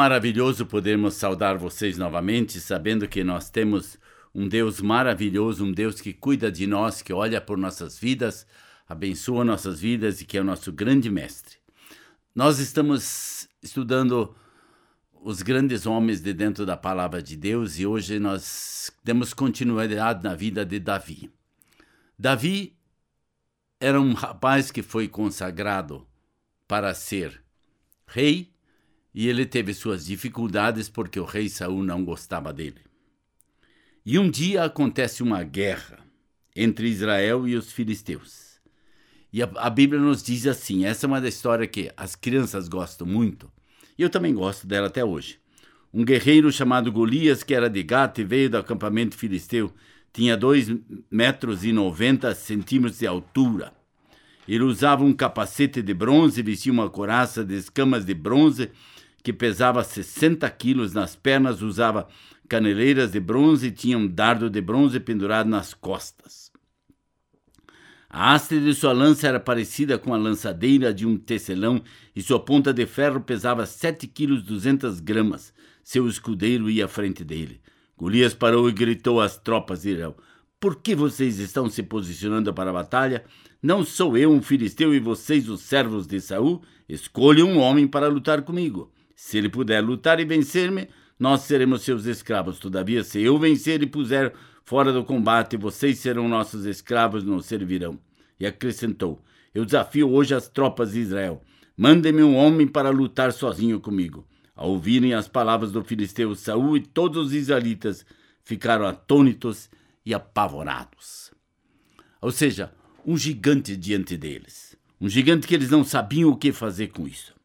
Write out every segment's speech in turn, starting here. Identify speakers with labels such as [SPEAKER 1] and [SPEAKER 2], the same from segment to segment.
[SPEAKER 1] Maravilhoso podermos saudar vocês novamente, sabendo que nós temos um Deus maravilhoso, um Deus que cuida de nós, que olha por nossas vidas, abençoa nossas vidas e que é o nosso grande mestre. Nós estamos estudando os grandes homens de dentro da palavra de Deus e hoje nós damos continuidade na vida de Davi. Davi era um rapaz que foi consagrado para ser rei e ele teve suas dificuldades porque o rei Saul não gostava dele. E um dia acontece uma guerra entre Israel e os filisteus. E a, a Bíblia nos diz assim: essa é uma da história que as crianças gostam muito, e eu também gosto dela até hoje. um guerreiro chamado Golias, que era de Gata e veio do acampamento filisteu. Tinha dois metros e noventa centímetros de altura. Ele usava um capacete de bronze, vestia uma coraça de escamas de bronze que pesava 60 quilos nas pernas, usava caneleiras de bronze e tinha um dardo de bronze pendurado nas costas. A haste de sua lança era parecida com a lançadeira de um tecelão e sua ponta de ferro pesava 7 quilos 200 gramas. Seu escudeiro ia à frente dele. Golias parou e gritou às tropas de Israel: Por que vocês estão se posicionando para a batalha? Não sou eu um filisteu e vocês os servos de Saul? Escolha um homem para lutar comigo. Se ele puder lutar e vencer-me, nós seremos seus escravos. Todavia, se eu vencer e puser fora do combate, vocês serão nossos escravos, não servirão. E acrescentou: Eu desafio hoje as tropas de Israel. Mandem-me um homem para lutar sozinho comigo. Ao ouvirem as palavras do filisteu, Saul e todos os israelitas ficaram atônitos e apavorados. Ou seja, um gigante diante deles. Um gigante que eles não sabiam o que fazer com isso.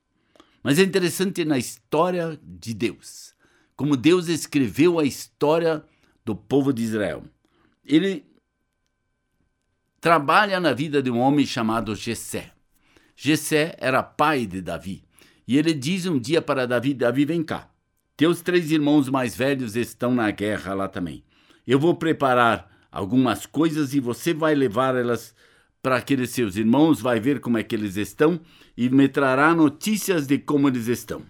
[SPEAKER 1] Mas é interessante na história de Deus, como Deus escreveu a história do povo de Israel. Ele trabalha na vida de um homem chamado Jessé. Jessé era pai de Davi, e ele diz um dia para Davi: Davi, vem cá. Teus três irmãos mais velhos estão na guerra lá também. Eu vou preparar algumas coisas e você vai levar elas para aqueles seus irmãos, vai ver como é que eles estão e me trará notícias de como eles estão.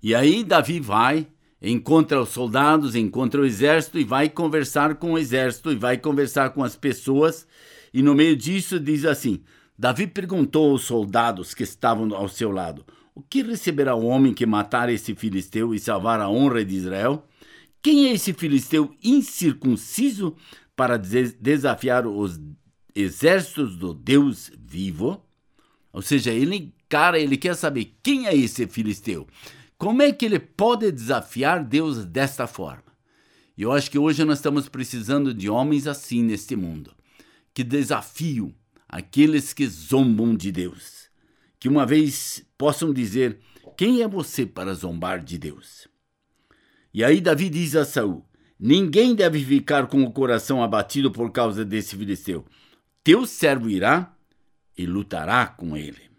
[SPEAKER 1] E aí Davi vai, encontra os soldados, encontra o exército e vai conversar com o exército e vai conversar com as pessoas. E no meio disso diz assim: Davi perguntou aos soldados que estavam ao seu lado: O que receberá o homem que matar esse filisteu e salvar a honra de Israel? Quem é esse filisteu incircunciso para desafiar os exércitos do Deus vivo? Ou seja, ele, cara, ele quer saber quem é esse filisteu. Como é que ele pode desafiar Deus desta forma? E eu acho que hoje nós estamos precisando de homens assim neste mundo, que desafiam aqueles que zombam de Deus, que uma vez possam dizer: Quem é você para zombar de Deus? E aí Davi diz a Saul: Ninguém deve ficar com o coração abatido por causa desse filisteu, teu servo irá e lutará com ele.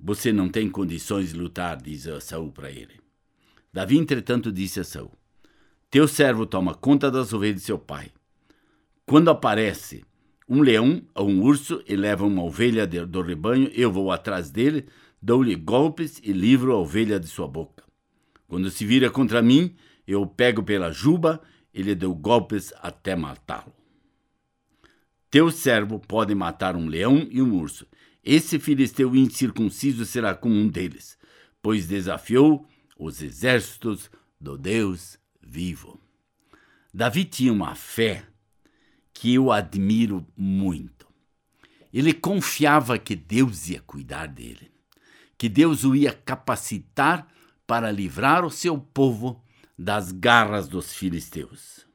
[SPEAKER 1] Você não tem condições de lutar, diz Saul para ele. Davi, entretanto, disse a Saul: Teu servo toma conta das ovelhas de seu pai. Quando aparece um leão ou um urso e leva uma ovelha do rebanho, eu vou atrás dele, dou-lhe golpes e livro a ovelha de sua boca. Quando se vira contra mim, eu o pego pela juba e lhe dou golpes até matá-lo. Teu servo pode matar um leão e um urso. Esse filisteu incircunciso será como um deles, pois desafiou os exércitos do Deus vivo. Davi tinha uma fé que eu admiro muito. Ele confiava que Deus ia cuidar dele, que Deus o ia capacitar para livrar o seu povo das garras dos filisteus.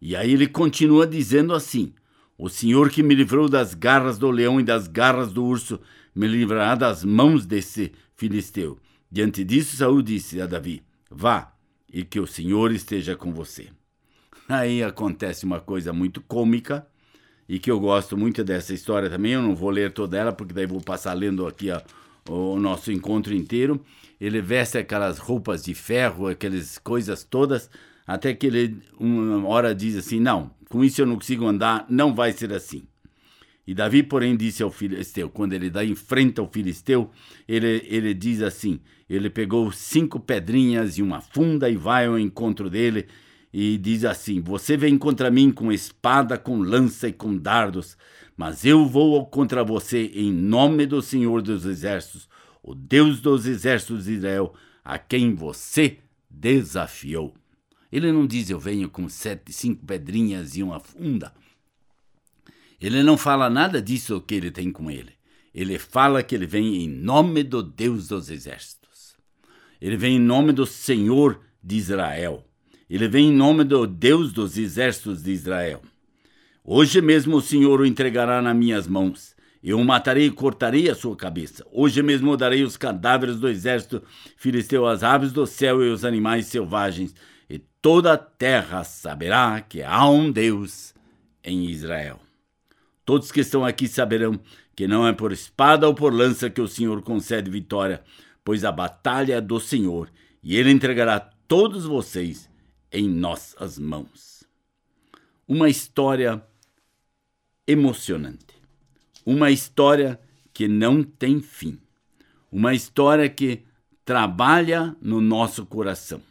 [SPEAKER 1] E aí ele continua dizendo assim: o Senhor que me livrou das garras do leão e das garras do urso, me livrará das mãos desse filisteu. Diante disso, Saul disse a Davi: Vá, e que o Senhor esteja com você. Aí acontece uma coisa muito cômica e que eu gosto muito dessa história também. Eu não vou ler toda ela, porque daí vou passar lendo aqui a, o nosso encontro inteiro. Ele veste aquelas roupas de ferro, aquelas coisas todas, até que ele uma hora diz assim: Não, com isso eu não consigo andar, não vai ser assim. E Davi, porém, disse ao filisteu, quando ele dá enfrenta o filisteu, ele, ele diz assim: ele pegou cinco pedrinhas e uma funda e vai ao encontro dele e diz assim: Você vem contra mim com espada, com lança e com dardos, mas eu vou contra você em nome do Senhor dos Exércitos, o Deus dos Exércitos de Israel, a quem você desafiou. Ele não diz eu venho com sete, cinco pedrinhas e uma funda. Ele não fala nada disso que ele tem com ele. Ele fala que ele vem em nome do Deus dos exércitos. Ele vem em nome do Senhor de Israel. Ele vem em nome do Deus dos exércitos de Israel. Hoje mesmo o Senhor o entregará nas minhas mãos. Eu o matarei e cortarei a sua cabeça. Hoje mesmo darei os cadáveres do exército filisteu às aves do céu e os animais selvagens, e toda a terra saberá que há um Deus em Israel. Todos que estão aqui saberão que não é por espada ou por lança que o Senhor concede vitória, pois a batalha é do Senhor, e ele entregará todos vocês em nossas mãos. Uma história emocionante. Uma história que não tem fim. Uma história que trabalha no nosso coração.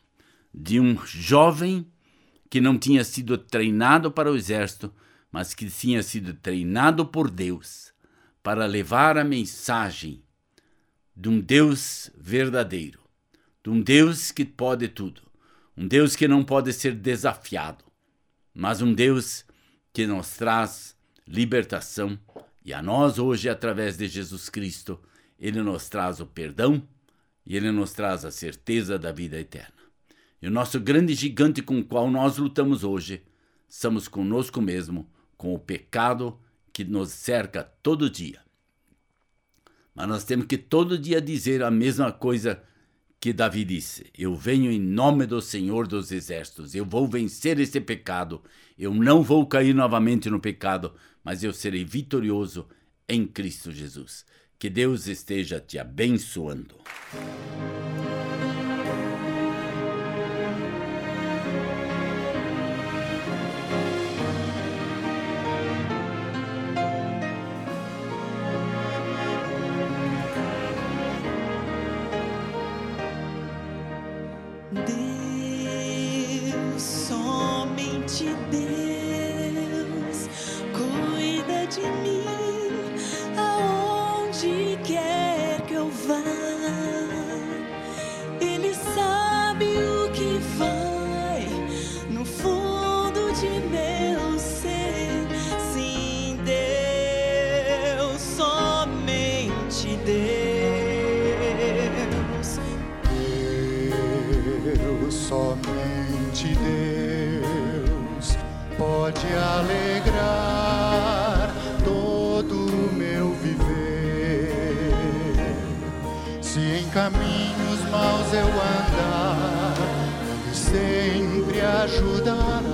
[SPEAKER 1] De um jovem que não tinha sido treinado para o exército, mas que tinha sido treinado por Deus para levar a mensagem de um Deus verdadeiro, de um Deus que pode tudo, um Deus que não pode ser desafiado, mas um Deus que nos traz libertação e a nós hoje, através de Jesus Cristo, ele nos traz o perdão e ele nos traz a certeza da vida eterna. E o nosso grande gigante com o qual nós lutamos hoje, somos conosco mesmo, com o pecado que nos cerca todo dia. Mas nós temos que todo dia dizer a mesma coisa que Davi disse: Eu venho em nome do Senhor dos Exércitos, eu vou vencer esse pecado, eu não vou cair novamente no pecado, mas eu serei vitorioso em Cristo Jesus. Que Deus esteja te abençoando.
[SPEAKER 2] should be pode alegrar todo o meu viver. Se em caminhos maus eu andar, sempre ajudará.